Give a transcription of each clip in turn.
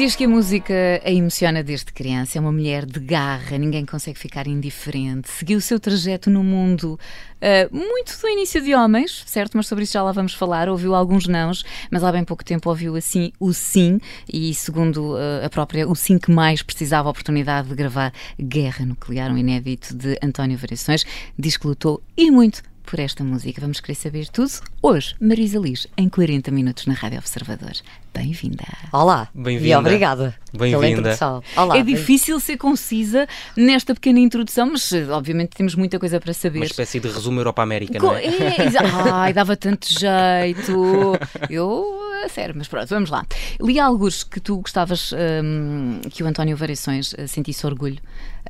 Diz que a música a emociona desde criança. É uma mulher de garra, ninguém consegue ficar indiferente. Seguiu o seu trajeto no mundo uh, muito do início de homens, certo? Mas sobre isso já lá vamos falar. Ouviu alguns nãos, mas há bem pouco tempo ouviu assim o sim. E segundo uh, a própria, o sim que mais precisava a oportunidade de gravar Guerra Nuclear, um inédito de António Variações, diz que lutou e muito por esta música. Vamos querer saber tudo hoje. Marisa Liz, em 40 minutos na Rádio Observador. Bem-vinda. Olá. Bem-vinda. E obrigada. Bem-vinda. Olá. É difícil ser concisa nesta pequena introdução, mas eh, obviamente temos muita coisa para saber. Uma espécie de resumo Europa-América, Co- não é? é, Ai, dava tanto jeito. Eu, a sério, mas pronto, vamos lá. Li alguns que tu gostavas hum, que o António Variações eh, sentisse orgulho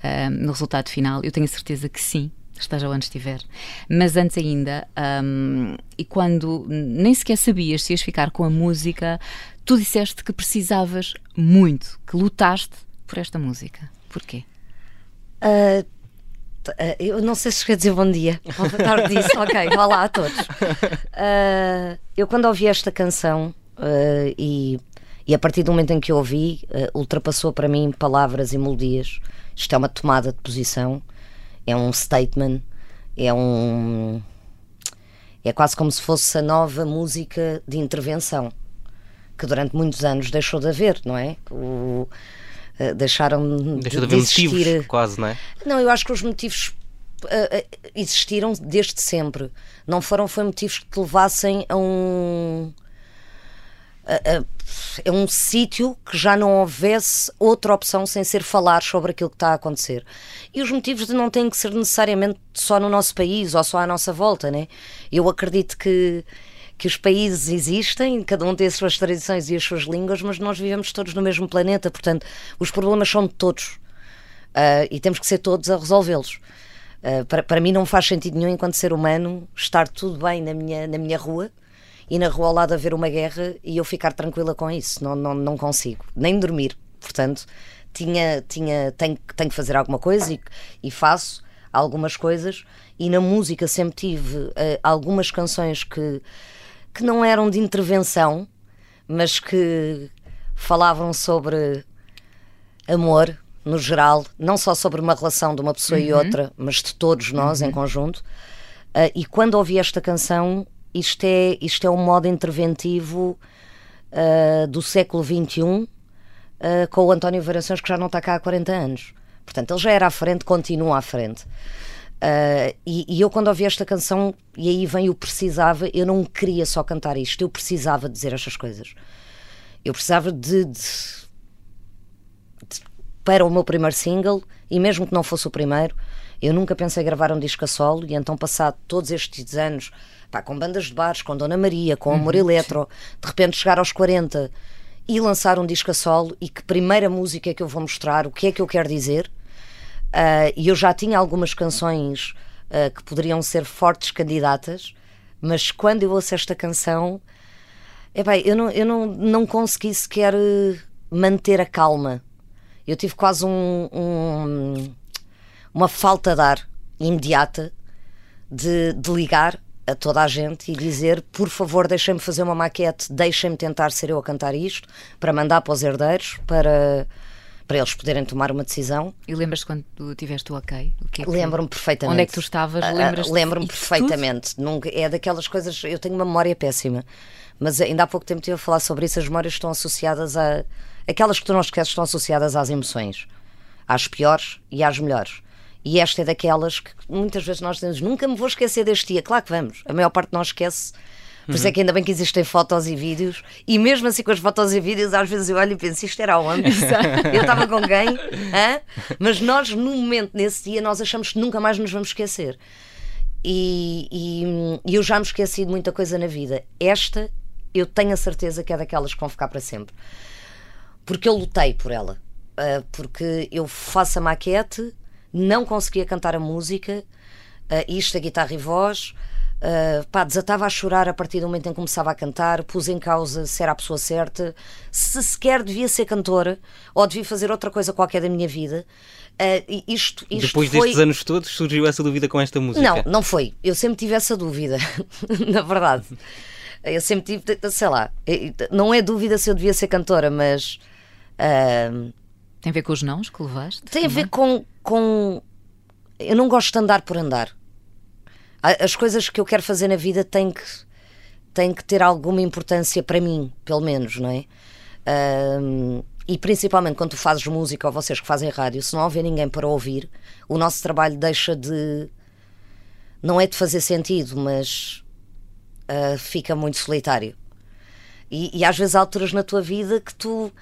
hum, no resultado final. Eu tenho a certeza que sim. Esteja onde estiver. Mas antes ainda, hum, e quando nem sequer sabias se ias ficar com a música, tu disseste que precisavas muito, que lutaste por esta música. Porquê? Ah, eu não sei se quer dizer bom dia. Boa tarde disso. ok, olá a todos. Ah, eu quando ouvi esta canção ah, e, e a partir do momento em que eu ouvi, ultrapassou para mim palavras e melodias. Isto é uma tomada de posição, é um statement, é um. É quase como se fosse a nova música de intervenção que durante muitos anos deixou de haver, não é? O, ah, deixaram Deixa de de, haver existir. motivos, quase, não é? Não, eu acho que os motivos ah, existiram desde sempre. Não foram foi motivos que te levassem a um a, a- a um sítio que já não houvesse outra opção sem ser falar sobre aquilo que está a acontecer. E os motivos de não têm que ser necessariamente só no nosso país ou só à nossa volta, né? Eu acredito que que os países existem, cada um tem as suas tradições e as suas línguas, mas nós vivemos todos no mesmo planeta, portanto, os problemas são de todos. Ah, e temos que ser todos a resolvê-los. Ah, para, para mim não faz sentido nenhum, enquanto ser humano, estar tudo bem na minha, na minha rua e na rua ao lado haver uma guerra e eu ficar tranquila com isso. Não, não, não consigo, nem dormir. Portanto, tinha, tinha, tenho, tenho que fazer alguma coisa e, e faço algumas coisas. E na música sempre tive ah, algumas canções que, que não eram de intervenção, mas que falavam sobre amor no geral, não só sobre uma relação de uma pessoa e outra, mas de todos nós em conjunto. Ah, e quando ouvi esta canção, isto é, isto é um modo interventivo ah, do século XXI ah, com o António Variações, que já não está cá há 40 anos. Portanto, ele já era à frente, continua à frente. Ah, e, e eu, quando ouvi esta canção, e aí vem o precisava, eu não queria só cantar isto, eu precisava dizer estas coisas. Eu precisava de- de para o meu primeiro single, e mesmo que não fosse o primeiro, eu nunca pensei gravar um disco a solo, e então, passado todos estes anos, pá, com bandas de bares, com Dona Maria, com Amor Eletro, de repente chegar aos 40 e lançar um disco a solo, e que primeira música é que eu vou mostrar, o que é que eu quero dizer, ah, e eu já tinha algumas canções ah, que poderiam ser fortes candidatas, mas quando eu ouço esta canção, epá, eu, não, eu não, não consegui sequer eh, manter a calma. Eu tive quase um, um- uma falta de ar imediata de, de ligar a toda a gente e dizer: por favor, deixem-me fazer uma maquete, deixem-me tentar ser eu a cantar isto, para mandar para os herdeiros, para, para eles poderem tomar uma decisão. E lembras-te quando tu tiveste o ok? O que é que- Lembro-me perfeitamente. Onde é que tu estavas? Ah, ah, Lembro-me perfeitamente. Nunca, é daquelas coisas. Eu tenho uma memória péssima, mas ainda há pouco tempo estive a falar sobre isso. As memórias estão associadas a. Aquelas que tu não esqueces estão associadas às emoções, às piores e às melhores. E esta é daquelas que muitas vezes nós dizemos: nunca me vou esquecer deste dia. Claro que vamos. A maior parte não esquece. Por isso é que ainda bem que existem fotos e vídeos, e mesmo assim com as fotos e vídeos, às vezes eu olho e penso, isto era onde? eu estava com quem? Hã? Mas nós, no momento, nesse dia, nós achamos que nunca mais nos vamos esquecer. E, e- e eu já me esqueci de muita coisa na vida. Esta eu tenho a certeza que é daquelas que vão ficar para sempre. Porque eu lutei por ela. Uh, porque eu faço a maquete, não conseguia cantar a música, uh, isto, a guitarra e voz. Uh, pá, desatava a chorar a partir do momento em que começava a cantar, pus em causa se era a pessoa certa, se sequer devia ser cantora ou devia fazer outra coisa qualquer da minha vida. Uh, isto, isto Depois foi... destes anos todos surgiu essa dúvida com esta música? Não, não foi. Eu sempre tive essa dúvida, na verdade. Eu sempre tive, sei lá, não é dúvida se eu devia ser cantora, mas. Uh, tem a ver com os nãos que levaste? Tem também? a ver com, com. Eu não gosto de andar por andar. As coisas que eu quero fazer na vida têm que, têm que ter alguma importância para mim, pelo menos, não é? Uh, e principalmente quando tu fazes música ou vocês que fazem rádio, se não houver ninguém para ouvir, o nosso trabalho deixa de. Não é de fazer sentido, mas uh, fica muito solitário. E, e, às vezes há alturas na tua vida que tu.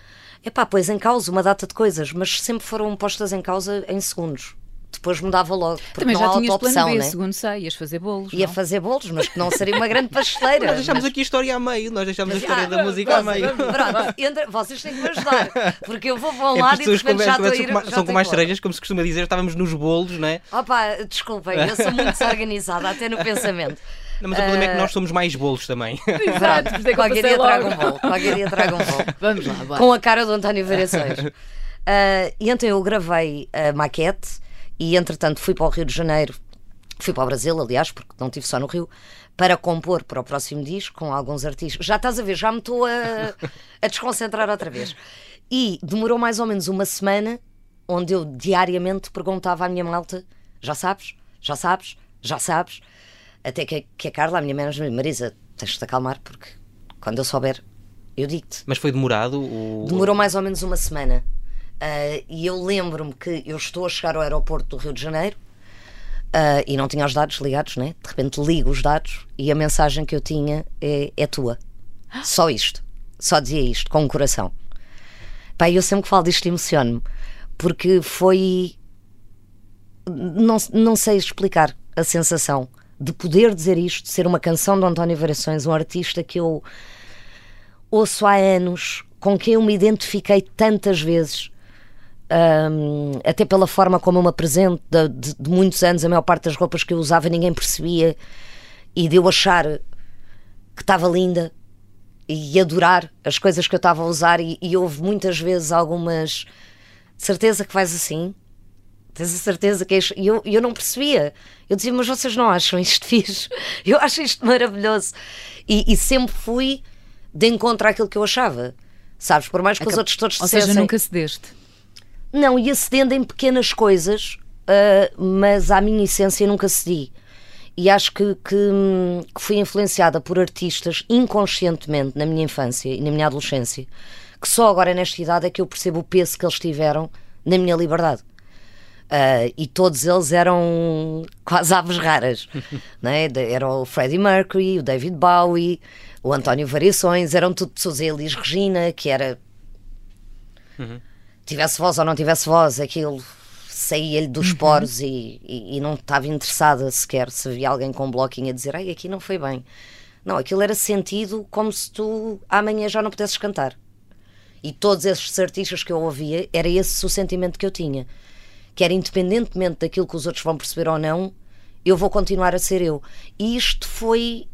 Epá, pois em causa uma data de coisas, mas sempre foram postas em causa em segundos depois mudava logo. Também já tinhas opção, plano B, né? segundo sei, ias fazer bolos. Ia não? fazer bolos, mas que não seria uma grande pasteleira. Nós deixámos mas... aqui a história a meio, nós deixámos a história Ah, da música a meio. Pronto, entra... vocês têm que me ajudar, porque eu vou para um É lado porque e as depois já estou a ir. são, já são com mais cerejas, como se costuma dizer, estávamos nos bolos, não é? Opa, desculpem, eu sou muito desorganizada, até no pensamento. Não, mas o problema é que Ah. nós somos mais bolos também. Exato, por isso é que eu Qualquer dia trago um bolo, qualquer dia trago um bolo. Vamos lá, bora. com a cara do António Variações. Ah, e então eu gravei a maquete e entretanto fui para o Rio de Janeiro, fui para o Brasil, aliás, porque não estive só no Rio, para compor para o próximo disco com alguns artistas. Já estás a ver, já me estou a, a desconcentrar outra vez. E demorou mais ou menos uma semana, onde eu diariamente perguntava à minha malta: já sabes? Já sabes? Já sabes? Até que, que a Carla, a minha manager, Marisa, tens de te acalmar, porque quando eu souber, eu digo-te. Mas foi demorado? O... Demorou mais ou menos uma semana. Ah, e eu lembro-me que eu estou a chegar ao aeroporto do Rio de Janeiro ah, e não tinha os dados ligados, né? De repente ligo os dados e a mensagem que eu tinha é, é tua. Só isto. Só dizia isto, com o coração. Pá, eu sempre que falo disto emociono-me, porque foi. Não, não sei explicar a sensação de poder dizer isto, de ser uma canção de António Variações, um artista que eu ouço há anos, com quem eu me identifiquei tantas vezes, hum, até pela forma como eu me apresento, de, de- de muitos anos, a maior parte das roupas que eu usava ninguém percebia, e de eu achar que estava linda e adorar as coisas que eu estava a usar, e, e houve muitas vezes algumas. De certeza que vais assim? Tens a certeza que? E eu, eu não percebia. Eu dizia, mas vocês não acham isto fixe? Eu acho isto maravilhoso. E, e sempre fui de encontro àquilo que eu achava. Sabes? Por mais que os Acab- outros todos Ou dissessem. seja, nunca cedeste. Não, ia cedendo em pequenas coisas, ah, mas à minha essência nunca cedi. E acho que, que, que fui influenciada por artistas inconscientemente na minha infância e na minha adolescência, que só agora nesta idade é que eu percebo o peso que eles tiveram na minha liberdade. Ah, e todos eles eram quase aves raras. é? De- Era o Freddie Mercury, o David Bowie, o António Variações, eram tudo pessoas, a Elis Regina, que era tivesse voz ou não tivesse voz, aquilo saía-lhe dos poros e, e- e não estava interessada sequer se havia alguém com um bloquinho a dizer ai, aqui não foi bem. Não, aquilo era sentido como se tu amanhã já não pudesses cantar. E todos esses artistas que eu ouvia, era esse o sentimento que eu tinha. Que era independentemente daquilo que os outros vão perceber ou não, eu vou continuar a ser eu. E isto foi,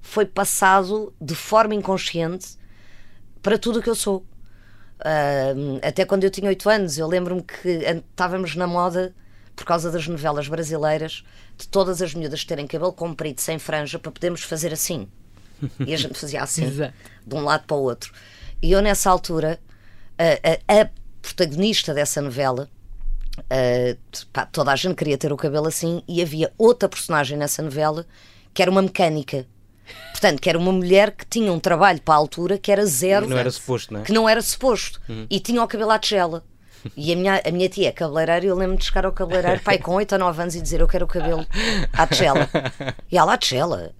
foi passado de forma inconsciente para tudo o que eu sou. Ahm, até quando eu tinha 8 anos, eu lembro-me que estávamos na moda, por causa das novelas brasileiras, de todas as miúdas terem cabelo comprido, sem franja, para podermos fazer assim. E a gente fazia assim, de um lado para o outro. E eu, nessa altura, a, a- a protagonista dessa novela, ah, pá, toda a gente queria ter o cabelo assim, e havia outra personagem nessa novela que era uma mecânica. Portanto, que era uma mulher que tinha um trabalho para a altura que era zero Não era suposto, não é? que não era suposto. E tinha o cabelo à tigela. E a minha, a minha tia é cabeleireira e eu lembro-me de chegar ao cabeleireiro, pai, com 8 ou 9 anos e dizer eu quero o cabelo à tigela. E ela, à tigela?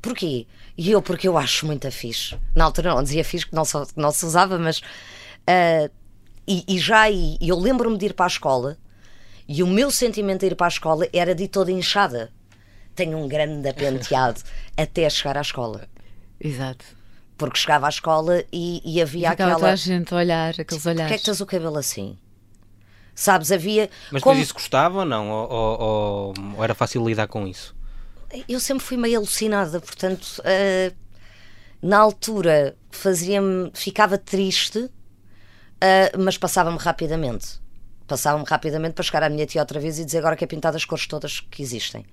Porquê? E eu, porque eu acho muito fixe. Na altura não dizia fixe, que não, só, não se usava, mas. ah, e, e já aí, eu lembro-me de ir para a escola e o meu sentimento de ir para a escola era de toda inchada. Tenho um grande penteado até chegar à escola. Exato. Porque chegava à escola e, e havia Ficava toda aquela. a gente a olhar, aqueles Porquê é olhares. que tens o cabelo assim? Sabes, havia. Mas como- depois isso gostava ou não? Ou, ou- ou- era fácil lidar com isso? Eu sempre fui meio alucinada, portanto, eh, na altura fazia-me. ficava triste, eh, mas passava-me rapidamente. Passava-me rapidamente para chegar à minha tia outra vez e dizer agora que é pintar as cores todas que existem.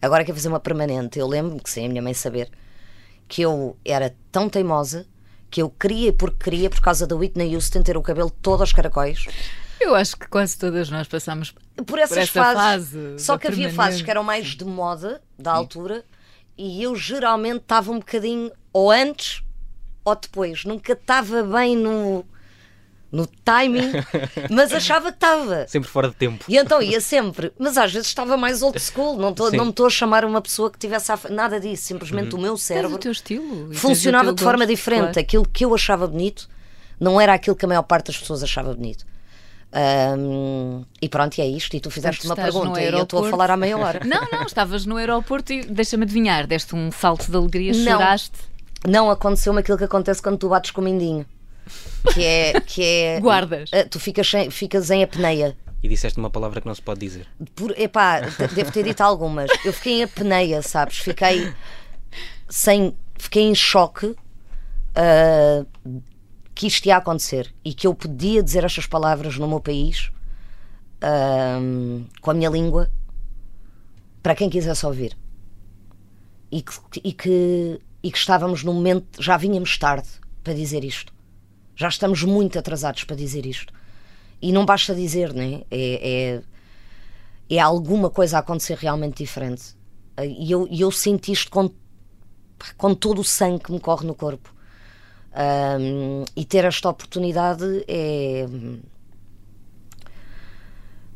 Agora quer fazer uma permanente. Eu lembro-me que sem a minha mãe saber que eu era tão teimosa que eu queria, porque queria, por causa da Whitney Houston, ter o cabelo todo aos caracóis. Eu acho que quase todas nós passamos por essas essa fases. fase Só que havia permanente. fases que eram mais de moda da altura e eu geralmente estava um bocadinho ou antes ou depois. Nunca estava bem no, no timing, mas achava que estava. Sempre fora de tempo. E então ia sempre, mas às vezes estava mais old school. Não, tô, Sim. não me estou a chamar uma pessoa que tivesse a, nada disso. Simplesmente o meu cérebro o teu estilo. funcionava teu de forma gosto, diferente. claro. Aquilo que eu achava bonito não era aquilo que a maior parte das pessoas achava bonito. Ahm, e pronto, e é isto. E tu fizeste uma pergunta e eu estou a falar há meia hora. Não, não, estavas no aeroporto e deixa-me adivinhar, deste um salto de alegria, Não. choraste. Não aconteceu-me aquilo que acontece quando tu bates com o mindinho. Que é. Que é Guardas. Ah, Tu ficas, sem- ficas em apneia. E disseste uma palavra que não se pode dizer. Por, epá, de- devo ter dito algumas. Eu fiquei em apneia, sabes? Fiquei sem. Fiquei em choque ah, que isto ia acontecer e que eu podia dizer estas palavras no meu país ah, com a minha língua para quem quisesse ouvir. E que, e, que, e que estávamos no momento, já vínhamos tarde para dizer isto. Já estamos muito atrasados para dizer isto. E não basta dizer, né? É, é, é alguma coisa a acontecer realmente diferente. E eu, eu sinto isto com, com todo o sangue que me corre no corpo. Ahm, e ter esta oportunidade é.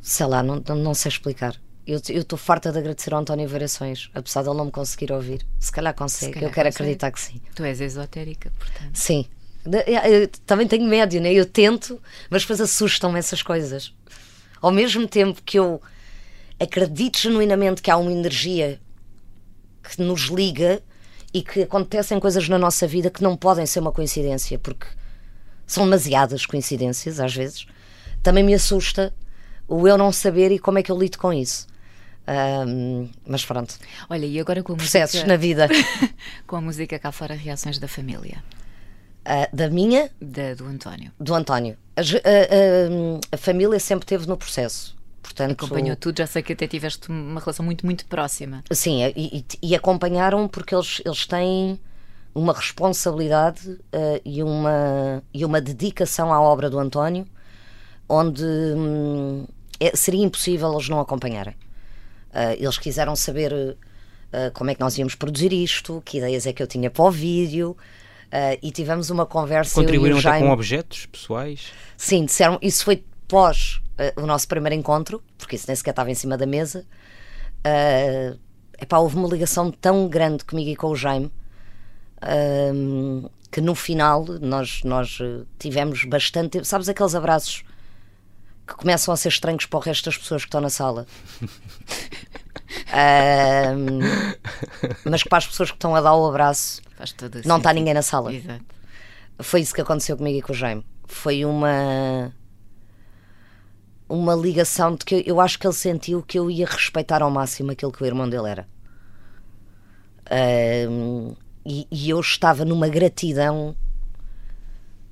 Sei lá, não, não, sei explicar. Eu estou farta de agradecer ao António Variações, apesar de ele não me conseguir ouvir. Se calhar consegue, calhar eu quero consegue. acreditar que sim. Tu és esotérica, portanto. Sim. Eu também tenho médio, né? Eu tento, mas depois assustam-me essas coisas. Ao mesmo tempo que eu acredito genuinamente que há uma energia que nos liga e que acontecem coisas na nossa vida que não podem ser uma coincidência, porque são demasiadas coincidências às vezes. Também me assusta o eu não saber e como é que eu lido com isso. Ahm, mas pronto, Olha, e agora com processos música, na vida. com a música cá fora, reações da família, Ah, da minha da, do António. do António. A, a- a- família sempre esteve no processo. Portanto, Acompanhou tudo, já sei que até tiveste uma relação muito, muito próxima. Sim, e, e- e acompanharam porque eles, eles têm uma responsabilidade eh, e, uma, e uma dedicação à obra do António, onde hum, é- seria impossível eles não acompanharem. Eh, eles quiseram saber como é que nós íamos produzir isto, que ideias é que eu tinha para o vídeo, eh, e tivemos uma conversa. Contribuíram até Jaime- com objetos pessoais? Sim, disseram, isso foi pós eh, o nosso primeiro encontro, porque isso nem sequer estava em cima da mesa. Eh, epá, houve uma ligação tão grande comigo e com o Jaime ehm, que no final nós, nós tivemos bastante tempo. Sabes aqueles abraços que começam a ser estranhos para o resto das pessoas que estão na sala? Mas que para as pessoas que estão a dar o abraço Faz todo não está ninguém na sala. Exato. Foi isso que aconteceu comigo e com o Jaime. Foi uma. Uma ligação de que eu, eu acho que ele sentiu que eu ia respeitar ao máximo aquilo que o irmão dele era. Ahm, e, e eu estava numa gratidão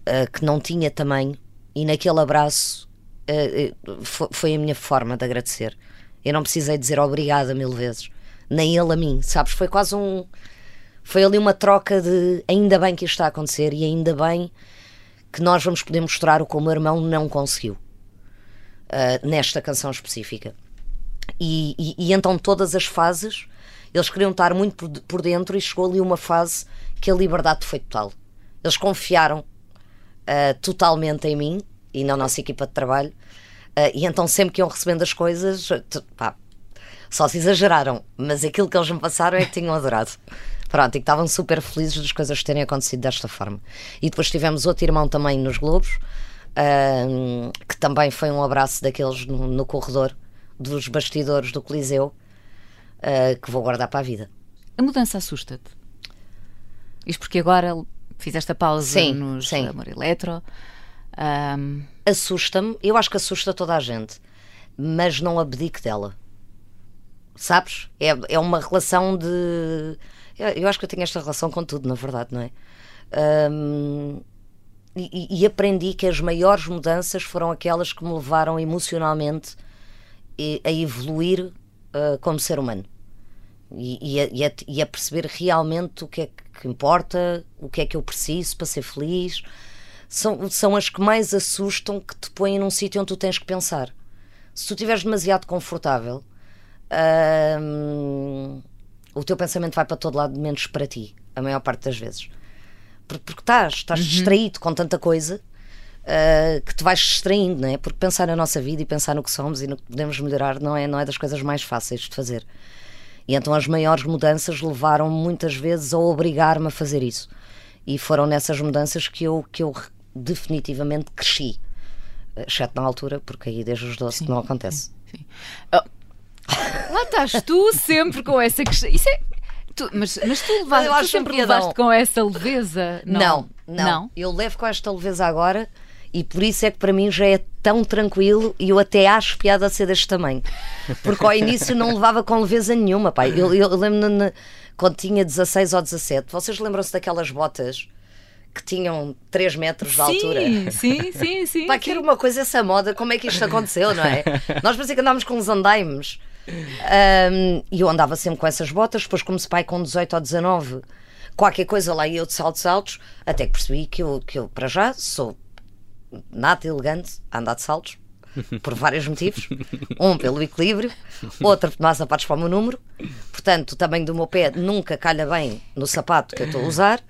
ah, que não tinha tamanho, e naquele abraço ah, ah, fo- foi a minha forma de agradecer. Eu não precisei dizer obrigada mil vezes, nem ele a mim, sabes? Foi quase um. Foi ali uma troca de ainda bem que isto está a acontecer e ainda bem que nós vamos poder mostrar o que o meu irmão não conseguiu ah, nesta canção específica. E, e- e então todas as fases eles queriam estar muito por, por dentro e chegou ali uma fase que a liberdade foi total. Eles confiaram ah, totalmente em mim e na nossa equipa de trabalho. Ah, e então sempre que iam recebendo as coisas, pá, só se exageraram, mas aquilo que eles me passaram é que tinham adorado. Pronto, e que estavam super felizes das coisas terem acontecido desta forma. E depois tivemos outro irmão também nos Globos, que também foi um abraço daqueles no, no corredor dos bastidores do Coliseu, ah, que vou guardar para a vida. A mudança assusta-te? Isto porque agora fizeste a pausa Sim, nos sim. Amor Eletro. Ahm, assusta-me, eu acho que assusta toda a gente, mas não abdico dela. Sabes? É, é uma relação de. Eu, eu acho que eu tenho esta relação com tudo, na verdade, não é? Hum, e, e aprendi que as maiores mudanças foram aquelas que me levaram emocionalmente e- a evoluir ah, como ser humano. E, e a, e a- e a perceber realmente o que é que importa, o que é que eu preciso para ser feliz. São, são as que mais assustam que te põem num sítio onde tu tens que pensar. Se tu estiveres demasiado confortável, o teu pensamento vai para todo lado, menos para ti, a maior parte das vezes. Por- Porque estás, estás distraído com tanta coisa ah, que te vais distraindo, não é? Porque pensar na nossa vida e pensar no que somos e no que podemos melhorar não é, não é das coisas mais fáceis de fazer. E então as maiores mudanças levaram muitas vezes a obrigar-me a fazer isso. E foram nessas mudanças que eu, que eu definitivamente cresci. Exceto na altura, porque aí desde os 12 que não acontece. Lá estás tu sempre com essa questão. Isso é. tu- mas, mas tu, levaste, tu sempre um levaste com essa leveza? Não, não, Eu levo com esta leveza agora e por isso é que para mim já é tão tranquilo e eu até acho piada a ser deste tamanho. Porque ao início não levava com leveza nenhuma, pai. Eu, eu lembro-me quando tinha 16 ou 17, vocês lembram-se daquelas botas que tinham 3 metros de altura? Sim, sim, sim, sim. Pá, que era uma coisa essa moda, como é que isto aconteceu, não é? Nós parecia que andávamos com uns andaimes. Ahm, E eu andava sempre com essas botas, depois comecei pai com 18 ou 19, qualquer coisa lá e eu de saltos altos, até que percebi que eu, que eu para já sou nada elegante a andar de saltos, por vários motivos. Um, pelo equilíbrio, outro, não há sapatos para o meu número, portanto, o tamanho do meu pé nunca calha bem no sapato que eu estou a usar.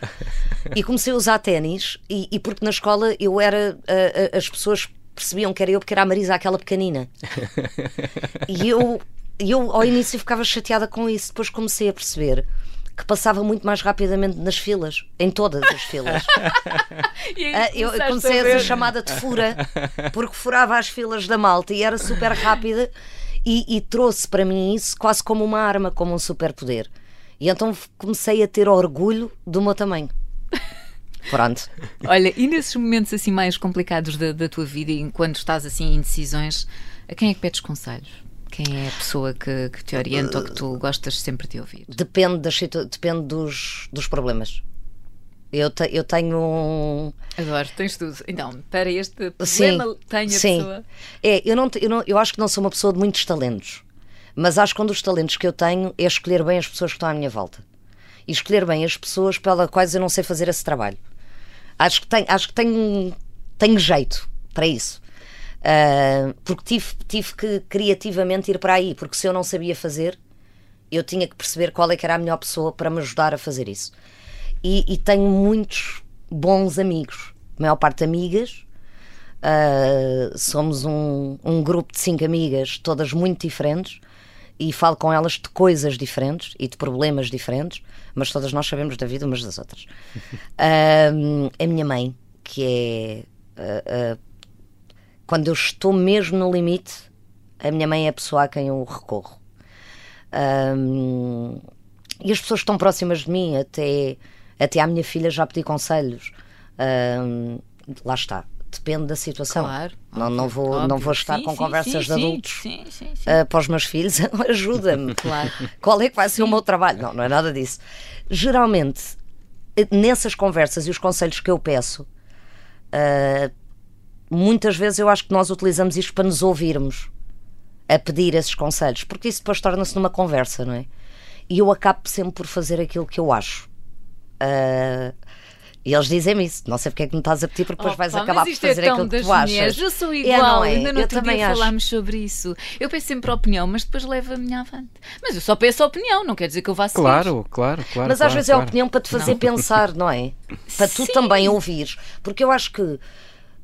E comecei a usar ténis, e, e porque na escola eu era. a- a- as pessoas percebiam que era eu porque era a Marisa, aquela pequenina. E eu, eu ao início ficava chateada com isso, depois comecei a perceber que passava muito mais rapidamente nas filas, em todas as filas. E Ah, eu comecei a ser chamada de fura, porque furava as filas da malta e era super rápida e, e trouxe para mim isso quase como uma arma, como um superpoder. E então comecei a ter orgulho do meu tamanho. Pronto. Olha, e nesses momentos assim mais complicados da, da tua vida, e quando estás assim em decisões, a quem é que pedes conselhos? Quem é a pessoa que, que te orienta ou que tu gostas sempre de ouvir? Depende, das, depende dos, dos problemas. Eu, te- eu tenho um. Adoro, tens tudo. Então, para este Sim, problema, tenho a sim. pessoa. É, eu, não, eu, não, eu acho que não sou uma pessoa de muitos talentos, mas acho que um dos talentos que eu tenho é escolher bem as pessoas que estão à minha volta e escolher bem as pessoas pelas quais eu não sei fazer esse trabalho. Acho que tenho, acho que tenho, tenho jeito para isso. Ah, porque tive, tive que criativamente ir para aí, porque se eu não sabia fazer, eu tinha que perceber qual é que era a melhor pessoa para me ajudar a fazer isso. E, e tenho muitos bons amigos, a maior parte amigas. Uh, somos um, um grupo de cinco amigas, todas muito diferentes, e falo com elas de coisas diferentes e de problemas diferentes, mas todas nós sabemos da vida umas das outras. Um, a minha mãe, que é. uh, uh, quando eu estou mesmo no limite, a minha mãe é a pessoa a quem eu recorro. Um, e as pessoas estão próximas de mim, até, até à minha filha já pedi conselhos. Um, lá está. Depende da situação. Claro. Não, não, vou, óbvio. não vou estar Sim, com sim, conversas sim, de adultos Sim, sim, sim. uh, para os meus filhos. Ajuda-me. Claro. Qual é que vai ser o meu trabalho? Não, não é nada disso. Geralmente, eh, nessas conversas e os conselhos que eu peço, uh, muitas vezes eu acho que nós utilizamos isto para nos ouvirmos a pedir esses conselhos, porque isso depois torna-se numa conversa, não é? E eu acabo sempre por fazer aquilo que eu acho. Uh, e eles dizem-me isso. Não sei porque é que me estás a pedir, porque depois vais Opa, acabar por é fazer tão aquilo que tu achas. mulheres. Eu sou É, igual, não é? ainda no Eu outro também dia acho. falámos sobre isso. Eu peço sempre a opinião, mas depois levo a minha avante. Mas eu só peço a opinião, não quer dizer que eu vá seguir. Claro, claro, claro. Mas às claro, vezes é a claro. opinião para te fazer pensar, não é? Para tu Sim. também ouvires. Porque eu acho que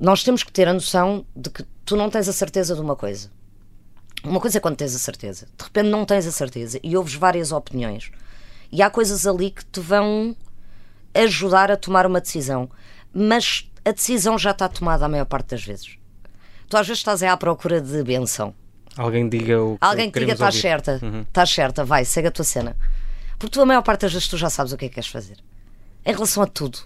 nós temos que ter a noção de que tu não tens a certeza de uma coisa. Uma coisa é quando tens a certeza. De repente não tens a certeza e ouves várias opiniões. E há coisas ali que te vão ajudar a tomar uma decisão. Mas a decisão já está tomada a maior parte das vezes. Tu às vezes estás aí à procura de benção. Alguém diga o que Alguém que diga estás certa, estás certa, vai, segue a tua cena. Porque tu a maior parte das vezes tu já sabes o que é que queres fazer. Em relação a tudo.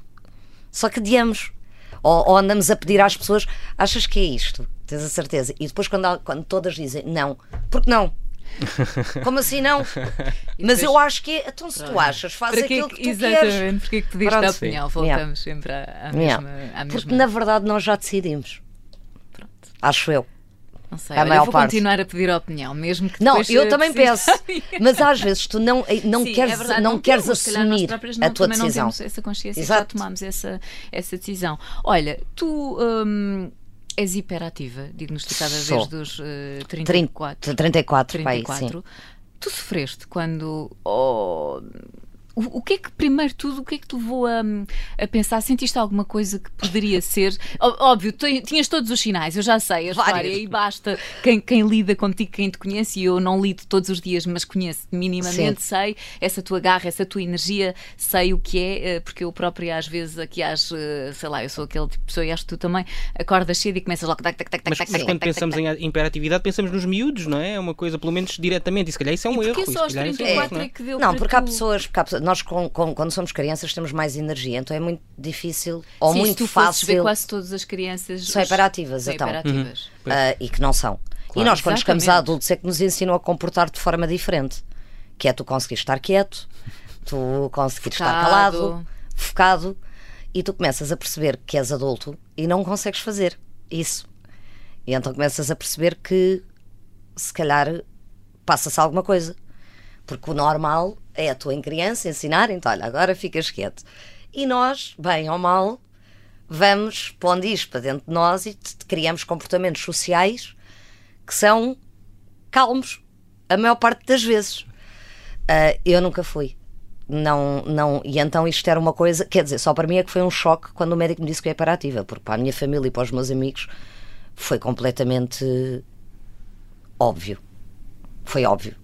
Só que adiamos. Ou, ou andamos a pedir às pessoas: achas que é isto? Tens a certeza? E depois, quando, quando todas dizem não, porque não? Como assim não? Mas eu acho que é. Então, se tu achas, faz aquilo que tu exatamente, queres. porque é que pediste Pronto. a opinião? Sim. Voltamos sempre à, à Yeah. mesma. À Porque mesma na verdade nós já decidimos. Pronto. Acho eu. Não sei, a olha, maior eu vou parte. continuar a pedir a opinião, mesmo que Não, eu eh, também peço. Mas às vezes tu não, não Sim, queres, é verdade, não queres temos, assumir próprios a não- tua decisão. Não temos essa consciência, já Exato. tomámos essa, essa decisão. Olha, tu hum, és hiperativa, diagnosticada Sou. desde os eh, 34. 34, pai, sim. 34. Tu sofreste quando. oh, o, o que é que, primeiro de tudo, o que é que te levou a, a pensar? Sentiste alguma coisa que poderia ser? Óbvio, tu tinhas todos os sinais, eu já sei a Vários. história e basta quem, quem lida contigo, quem te conhece, e eu não lido todos os dias, mas conheço minimamente, sei essa tua garra, essa tua energia, sei o que é, eh, porque eu própria às vezes aqui às, eh, sei lá, eu sou aquele tipo de pessoa e acho que tu também acordas cedo e começas logo tac, tac, tac, Mas, tac, mas quando pensamos tac, em imperatividade, pensamos nos miúdos, não é? É uma coisa, pelo menos diretamente. E se calhar isso é um E erro. e isso é um erro, 34 não é é? que deu Não, porque há tu- pessoas, porque há pessoas- nós com- com- quando somos crianças temos mais energia, então é muito difícil ou Sim, muito se tu fosses ver fácil quase todas as crianças São hiperativas, são então. hiperativas. ah, e que não são. E nós, quando chegamos a Exatamente. adultos, é que nos ensinam a comportar de forma diferente. Que é tu conseguir estar quieto, tu conseguir estar calado, focado, e tu começas a perceber que és adulto e não consegues fazer isso. E então começas a perceber que se calhar passa-se alguma coisa. Porque o normal é a tua em criança ensinar, então olha, agora ficas quieto. E nós, bem ou mal, vamos pondo isto para dentro de nós e criamos comportamentos sociais que são calmos, a maior parte das vezes. Ah, eu nunca fui. Não, não, e então isto era uma coisa, quer dizer, só para mim é que foi um choque quando o médico me disse que eu era hiperativa, porque para a minha família e para os meus amigos foi completamente óbvio. Foi óbvio.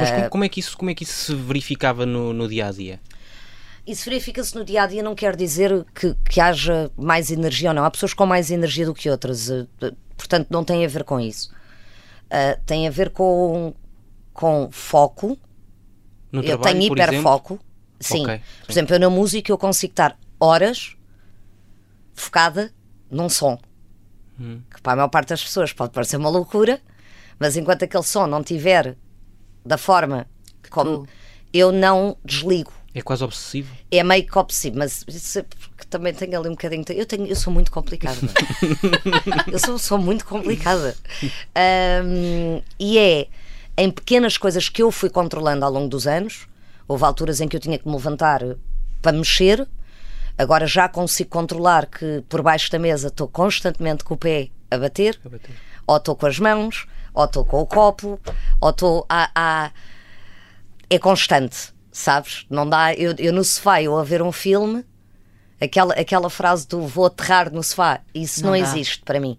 Mas Ah. como, como é que isso, como é que isso se verificava no, no dia a dia? Isso verifica-se no dia a dia, não quer dizer que, que haja mais energia ou não. Há pessoas com mais energia do que outras, eh, eh, portanto, não tem a ver com isso. Ah, tem a ver com, com foco. No eu trabalho, tenho por hiperfoco. Sim. Ok, Por sim. exemplo, eu na música eu consigo estar horas focada num som. Hum. Que para a maior parte das pessoas pode parecer uma loucura, mas enquanto aquele som não tiver da forma como eu não desligo É quase obsessivo. é meio que obsessivo, mas isso é porque também tenho ali um bocadinho. Eu, tenho, eu sou muito complicada. eu sou, sou muito complicada. Ahm, e é em pequenas coisas que eu fui controlando ao longo dos anos. Houve alturas em que eu tinha que me levantar para mexer. Agora já consigo controlar que por baixo da mesa estou constantemente com o pé a bater, A bater. ou estou com as mãos, ou estou com o copo, ou estou a, a- é constante, sabes? Não dá. Eu, eu no sofá, eu a ver um filme, aquela, aquela frase do vou aterrar no sofá, isso não, Não existe para mim.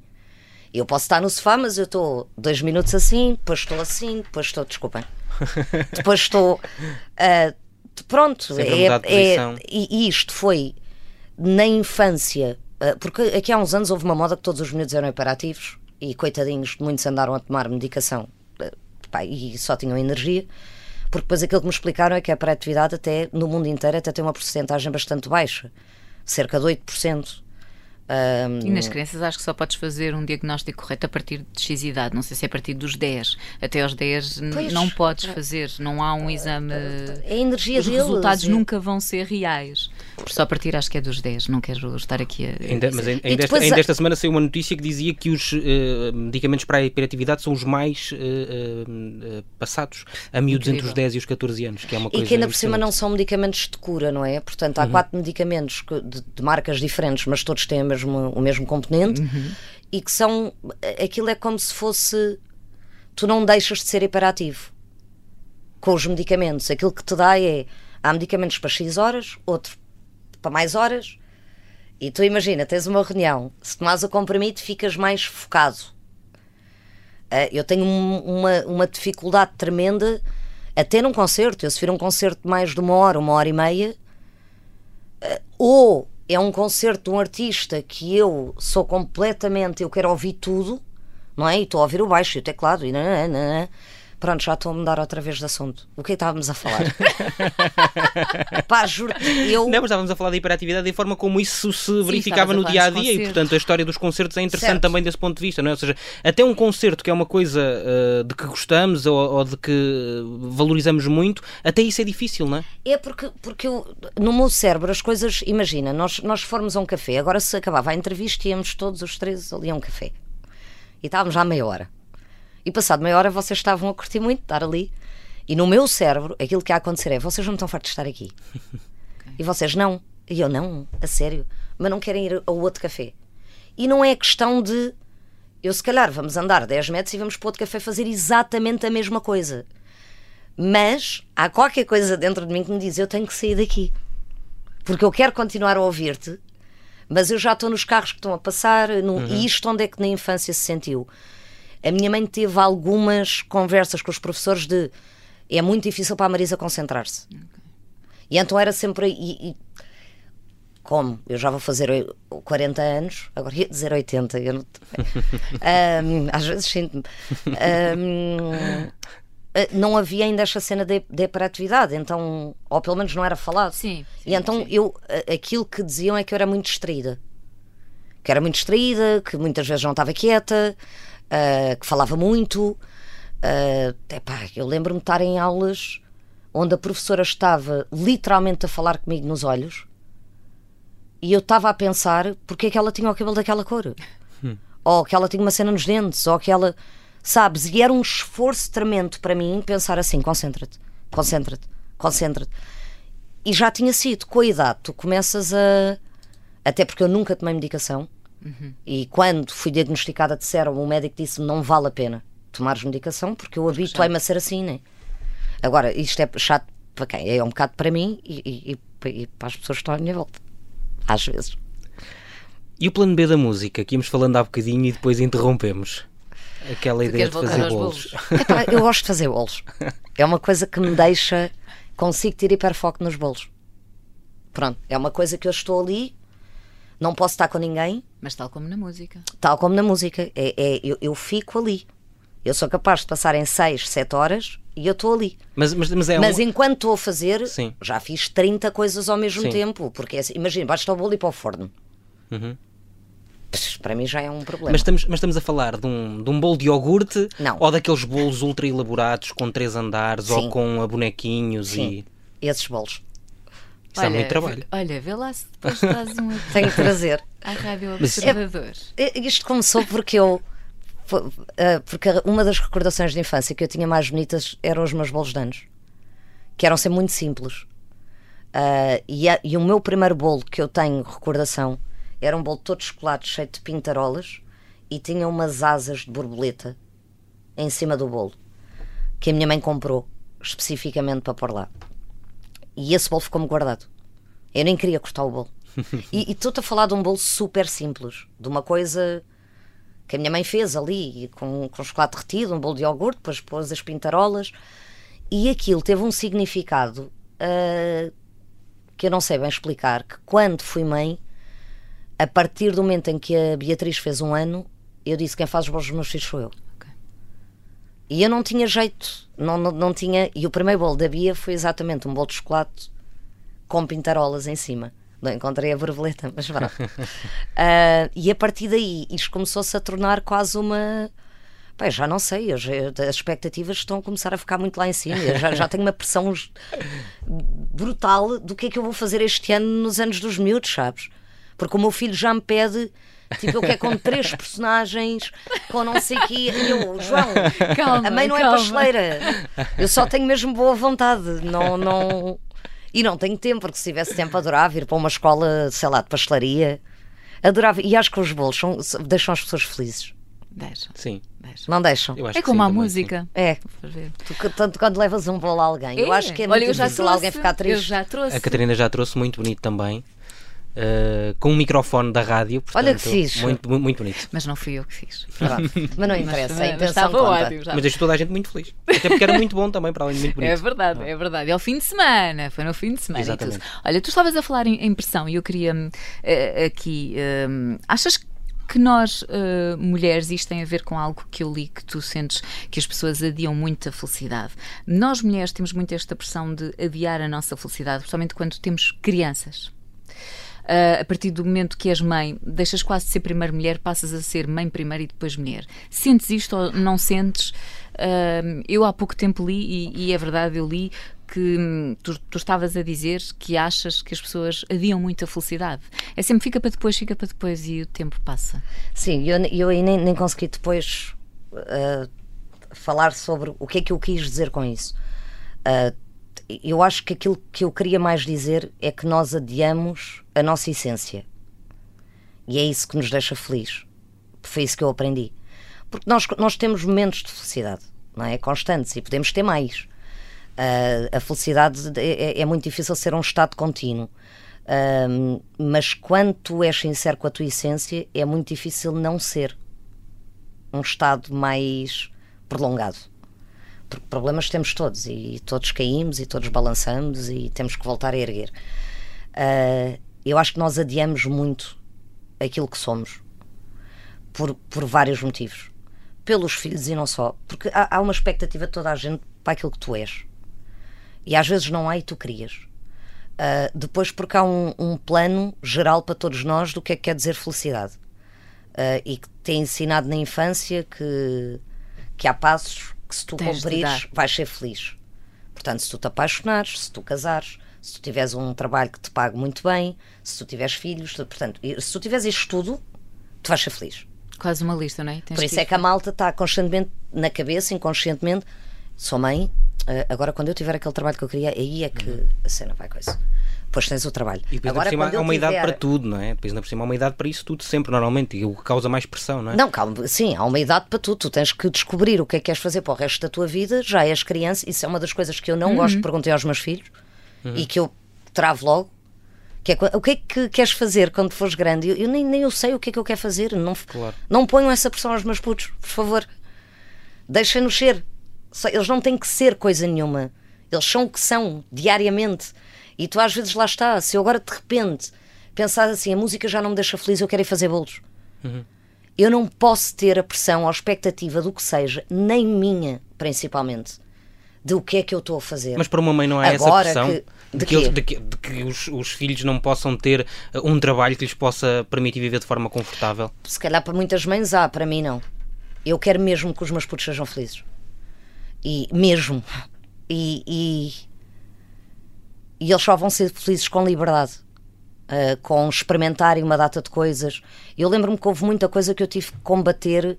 Eu posso estar no sofá, mas eu estou dois minutos assim, depois estou assim, depois estou, desculpem, depois estou. ah, pronto, é, é- e isto foi na infância, ah, porque aqui há uns anos houve uma moda que todos os miúdos eram hiperativos e coitadinhos, muitos andaram a tomar medicação ah, pá, e só tinham energia. Porque depois aquilo que me explicaram é que a hiperatividade até no mundo inteiro até tem uma porcentagem bastante baixa, cerca de 8%. Ahm, E nas crianças acho que só podes fazer um diagnóstico correto a partir de X idade. Não sei se é a partir dos 10. Até aos 10 n- Pois. não podes fazer. Não há um exame. é a energia Os deles. resultados é- nunca vão ser reais. Só a partir acho que é dos 10. Não quero estar aqui a. a Ainda, mas ainda, E esta, depois ainda a- esta semana saiu uma notícia que dizia que os eh, medicamentos para a hiperatividade são os mais eh, eh, passados a miúdos entre os 10 e os 14 anos, que é uma E coisa que ainda por cima não são medicamentos de cura, não é? Portanto, há quatro medicamentos que- de, de marcas diferentes, mas todos têm o mesmo, o mesmo componente e que são. Aquilo é como se fosse. Tu não deixas de ser hiperativo com os medicamentos. Aquilo que te dá é. Há medicamentos para X horas, outro para mais horas. E tu imagina, tens uma reunião, se tomas o comprimido, ficas mais focado. Ah, eu tenho um- uma, uma dificuldade tremenda até num concerto. Eu se vir um concerto de mais de uma hora, uma hora e meia, ah, ou é um concerto de um artista que eu sou completamente, eu quero ouvir tudo, não é? E estou a ouvir o baixo e o teclado e nananana. Pronto, já estou a mudar outra vez de assunto. O que é que estávamos a falar? Pá, juro eu. Não, mas estávamos a falar da hiperatividade e a forma como isso se verificava a no dia a dia e, portanto, a história dos concertos é interessante Certo. também desse ponto de vista, não é? Ou seja, até um concerto que é uma coisa uh, de que gostamos ou, ou de que valorizamos muito, até isso é difícil, não é? É porque, porque eu, no meu cérebro as coisas. Imagina, nós, nós formos a um café, agora se acabava a entrevista, íamos todos os três ali a um café. E estávamos já à meia hora. E passado meia hora vocês estavam a curtir muito, estar ali. E no meu cérebro, aquilo que ia acontecer é: vocês não estão fartos de estar aqui. E vocês não. E eu não, a sério. Mas não querem ir ao outro café. E não é questão de. Eu, se calhar, vamos andar 10 metros e vamos para outro café fazer exatamente a mesma coisa. Mas há qualquer coisa dentro de mim que me diz: eu tenho que sair daqui. Porque eu quero continuar a ouvir-te, mas eu já estou nos carros que estão a passar. No, E isto onde é que na infância se sentiu? A minha mãe teve algumas conversas com os professores de é muito difícil para a Marisa concentrar-se. E então era sempre. E, e- como? Eu já vou fazer oi- 40 anos, agora ia dizer 80, eu não. Ahm, às vezes sinto-me. Ahm, eh, não havia ainda esta cena de, de hiperatividade, então, ou pelo menos não era falado. Sim, sim, e então sim. eu, aquilo que diziam é que eu era muito distraída. Que era muito distraída, que muitas vezes não estava quieta, ah, que falava muito. Ah, epá, eu lembro-me de estar em aulas onde a professora estava literalmente a falar comigo nos olhos e eu estava a pensar porque é que ela tinha o cabelo daquela cor. Ou que ela tinha uma cena nos dentes, ou que ela. Sabes? E era um esforço tremendo para mim pensar assim: concentra-te, concentra-te, concentra-te. E já tinha sido, com a idade, tu começas a. Até porque eu nunca tomei medicação. E quando fui diagnosticada, disseram, o médico disse-me: não vale a pena tomares medicação, porque eu habituei-me a ser assim, né? Agora, isto é chato para quem? É um bocado para mim e, e- e- e para as pessoas que estão à minha volta. Às vezes. E o plano B da música, que íamos falando há bocadinho e depois interrompemos. Aquela ideia queres de fazer aos bolos. Epá, eu gosto de fazer bolos. É uma coisa que me deixa. Consigo ter hiperfoco nos bolos. Pronto, é uma coisa que eu estou ali, não posso estar com ninguém, Mas tal como na música. tal como na música. É, é- eu, eu fico ali. Eu sou capaz de passar em 6, 7 horas e eu estou ali. Mas, mas, mas é Mas um... enquanto estou a fazer, Sim. já fiz 30 coisas ao mesmo Sim. tempo. Porque é assim, imagina, basta o bolo ir para o forno. Uhum. Para mim já é um problema. Mas estamos, mas estamos a falar de um, de um bolo de iogurte Não. ou daqueles bolos ultra elaborados com três andares ou Sim. com a bonequinhos Sim, e esses bolos. Isso dá muito trabalho. vê- Olha, vê lá se depois traz um Tenho que trazer. à Rádio Mas- Observador. Eh, Isto começou porque eu. eh, Porque uma das recordações de infância que eu tinha mais bonitas eram os meus bolos de anos, que eram sempre muito simples. Ah, e, a- e o meu primeiro bolo que eu tenho recordação era um bolo todo de chocolate cheio de pintarolas e tinha umas asas de borboleta em cima do bolo que a minha mãe comprou especificamente para pôr lá. E esse bolo ficou-me guardado. Eu nem queria cortar o bolo. e estou-te a falar de um bolo super simples, de uma coisa que a minha mãe fez ali, com, com chocolate derretido, um bolo de iogurte, depois pôs as pintarolas. E aquilo teve um significado ah, que eu não sei bem explicar, que quando fui mãe, a partir do momento em que a Beatriz fez um ano, eu disse quem faz os bolos dos meus filhos sou eu. E eu não tinha jeito, não, não, não tinha. E o primeiro bolo da Bia foi exatamente um bolo de chocolate com pintarolas em cima. Não encontrei a borboleta, mas pronto. Ah, e a partir daí isto começou-se a tornar quase uma. Bem, já não sei, eu as expectativas estão a começar a ficar muito lá em cima. Eu já, já tenho uma pressão brutal do que é que eu vou fazer este ano nos anos dos miúdos, sabes? Porque o meu filho já me pede, tipo, eu quero com três personagens, com não sei o quê. E eu, João, Calma, a mãe não calma. é pasteleira. Eu só tenho mesmo boa vontade. Não, não... E não tenho tempo, porque se tivesse tempo adorava ir para uma escola, sei lá, de pastelaria. Adorava. E acho que os bolos são- deixam as pessoas felizes. Deixa, Sim, deixa. Não deixam? eu É como sim, a música. É. Tu, tanto quando levas um bolo a alguém. Eu acho que é Olha, muito eu já difícil trouxe, alguém ficar Eu triste. já sim. trouxe. A Catarina já trouxe muito bonito também. Uh, com um microfone da rádio. Olha portanto, que fixe. Muito, mu- muito bonito. Mas não fui eu que fiz. Mas não interessa, a mas intenção estava conta. ótimo. já. Mas deixou toda a gente muito feliz. Até porque era muito bom também, para além de muito bonito. É verdade, é verdade. É o fim de semana, foi no fim de semana. e Exatamente. Olha, tu estavas a falar em, em pressão e eu queria eh, aqui. hum, achas que que nós, uh, mulheres, isto tem a ver com algo que eu li que tu sentes que as pessoas adiam muito a felicidade. Nós, mulheres, temos muito esta pressão de adiar a nossa felicidade, principalmente quando temos crianças. Uh, a partir do momento que és mãe, deixas quase de ser primeiro mulher, passas a ser mãe primeiro e depois mulher. Sentes isto ou não sentes? Uh, eu há pouco tempo li, e, e é verdade, eu li que hum, tu, tu, estavas a dizer que achas que as pessoas adiam muito a felicidade. É sempre fica para depois, fica para depois e o tempo passa. Sim, eu, eu aí nem, nem consegui depois uh, falar sobre o que é que eu quis dizer com isso. Uh, eu acho que aquilo que eu queria mais dizer é que nós adiamos a nossa essência. E é isso que nos deixa feliz. Foi isso que eu aprendi. Porque nós, nós temos momentos de felicidade, não é? Constantes e podemos ter mais. Uh, a felicidade é, é, muito difícil ser um estado contínuo. Uh, mas quando tu és sincero com a tua essência, é muito difícil não ser um estado mais prolongado. Porque problemas temos todos e todos caímos e todos balançamos e temos que voltar a erguer. Uh, eu acho que nós adiamos muito aquilo que somos por, por vários motivos. Pelos filhos e não só. Porque há, há uma expectativa de toda a gente para aquilo que tu és. E às vezes não há e tu crias. Uh, depois, porque há um, um, plano geral para todos nós do que é que quer dizer felicidade. Uh, e que tem ensinado na infância que, que há passos que se tu Tens cumprires vais ser feliz. Portanto, se tu te apaixonares, se tu casares, se tu tiveres um trabalho que te pague muito bem, se tu tiveres filhos, portanto, se tu tiveres isto tudo, tu vais ser feliz. Quase uma lista, não é? Tens Por isso é que a malta está constantemente na cabeça, inconscientemente, sou mãe, Uh, agora, quando eu tiver aquele trabalho que eu queria, aí é que uhum. a cena vai coisa. Depois tens o trabalho. E depois agora, cima, há uma tiver... idade para tudo, não é? Depois ainda por cima há uma idade para isso tudo, sempre, normalmente, e o que causa mais pressão, não é? Não, calma, sim, há uma idade para tudo. Tu tens que descobrir o que é que queres fazer para o resto da tua vida, já és criança, isso é uma das coisas que eu não uhum. gosto de perguntar aos meus filhos uhum. e que eu travo logo. Que é, o que é que queres fazer quando fores grande? Eu, eu, nem, nem eu sei o que é que eu quero fazer. Não, claro. não ponham essa pressão aos meus putos, por favor. Deixem-nos ser. Eles não têm que ser coisa nenhuma eles são o que são, diariamente. E tu às vezes lá está, se eu agora de repente pensar assim, a música já não me deixa feliz, eu quero ir fazer bolos. Uhum. Eu não posso ter a pressão ou a expectativa do que seja, nem minha, principalmente, de o que é que eu estou a fazer. Mas para uma mãe não há agora essa pressão? Que, de, de, que eles, de, que, de, que, os, os, filhos não possam ter uh, um trabalho que lhes possa permitir viver de forma confortável? Se calhar para muitas mães há, para mim não. Eu quero mesmo que os meus putos sejam felizes. E mesmo e, e, e eles só vão ser felizes com liberdade. Uh, com experimentarem uma data de coisas. Eu lembro-me que houve muita coisa que eu tive que combater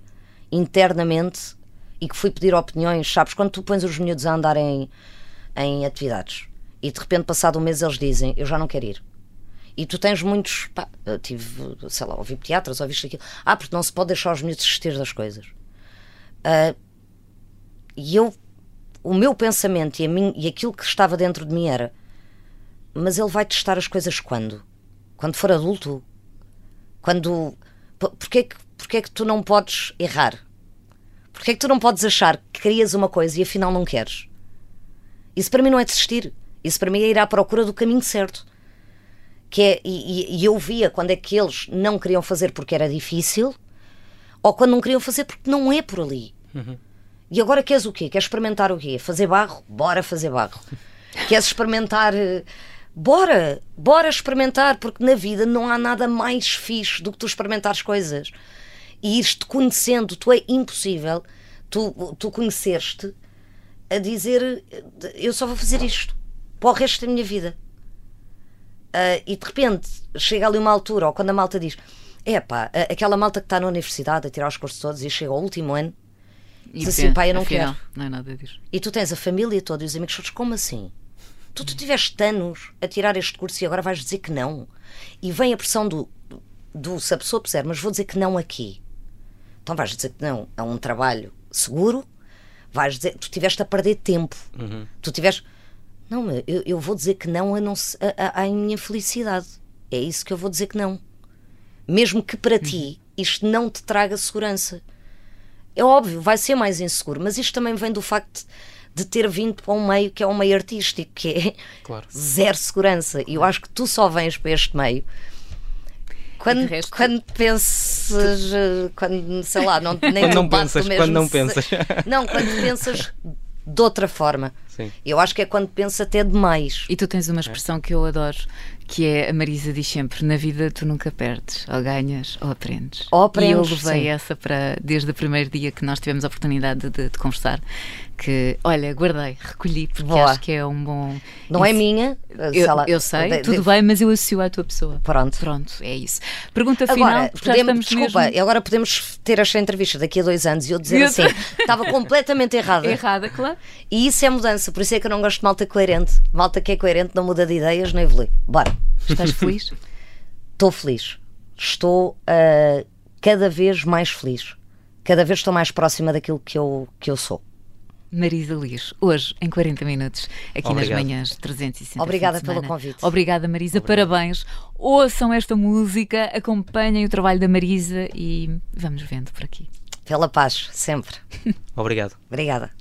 internamente e que fui pedir opiniões. Sabes, quando tu pões os miúdos a andar em, em atividades e de repente, passado um mês, eles dizem: Eu já não quero ir. E tu tens muitos. Pá, tive, sei lá, ouvi pediatras, ouviste aquilo. Ah, porque não se pode deixar os miúdos desistir das coisas. Uh, e eu o meu pensamento e, a mim, e aquilo que estava dentro de mim era: mas ele vai testar as coisas quando? Quando for adulto? Quando. Porquê que, porquê que tu não podes errar? Porquê que tu não podes achar que querias uma coisa e afinal não queres? Isso para mim não é desistir. Isso para mim é ir à procura do caminho certo. Que é, e, e eu via quando é que eles não queriam fazer porque era difícil, ou quando não queriam fazer porque não é por ali. Uhum. E agora queres o quê? Queres experimentar o quê? Fazer barro? Bora fazer barro. queres experimentar. Bora! Bora experimentar, porque na vida não há nada mais fixe do que tu experimentares coisas. E ires-te conhecendo, tu é impossível tu, tu conheceres-te a dizer eu só vou fazer isto para o resto da minha vida. Uh, e de repente chega ali uma altura, ou quando a malta diz: é pá, aquela malta que está na universidade a tirar os cursos todos e chega ao último ano e Diz assim, pai, eu não afinal, quero. Não é nada disso. E tu tens a família toda e os amigos todos, como assim? Tu, tu tiveste anos a tirar este curso e agora vais dizer que não. E vem a pressão do, do se a pessoa puser, mas vou dizer que não aqui. Então vais dizer que não a um trabalho seguro, vais dizer, tu tiveste a perder tempo. Uhum. Tu tiveste. Não, eu, eu vou dizer que não a, não a, a, a minha felicidade. É isso que eu vou dizer que não. Mesmo que para uhum. ti isto não te traga segurança. É óbvio, vai ser mais inseguro, mas isto também vem do facto de ter vindo para um meio que é um meio artístico, que é claro. zero segurança. E eu acho que tu só vens para este meio quando, resto... quando pensas, eh, quando, sei lá, não, nem Quando não pensas, mesmo quando não se- pensas. Não, quando pensas de outra forma. Sim. Eu acho que é quando pensa até demais. E tu tens uma expressão que eu adoro, que é a Marisa diz sempre: na vida tu nunca perdes, ou ganhas ou aprendes. Ou aprendes, e eu levei sim. essa para desde o primeiro dia que nós tivemos a oportunidade de, de conversar. Que olha, guardei, recolhi, porque Boa. acho que é um bom. Não é Isso- minha. sei Eu, lá, eu sei, de- tudo de- bem, mas eu associo à tua pessoa. Pronto. Pronto, é isso. Pergunta final, Agora, já podemos, desculpa, mesmo agora podemos ter esta entrevista daqui a dois anos e eu dizer Eu assim: estava completamente errada. errada, claro. E isso é mudança, por isso é que eu não gosto de malta coerente. Malta que é coerente não muda de ideias nem evolui. Bora, Estás feliz? estou feliz. Estou ah, cada vez mais feliz. Cada vez estou mais próxima daquilo que eu, que eu sou. Marisa Liz, hoje em 40 minutos, aqui Obrigado. nas manhãs 360. Obrigada pelo convite. Obrigada, Marisa, parabéns. Ouçam esta música, acompanhem o trabalho da Marisa e vamos vendo por aqui. Pela paz, sempre. Obrigado. Obrigada.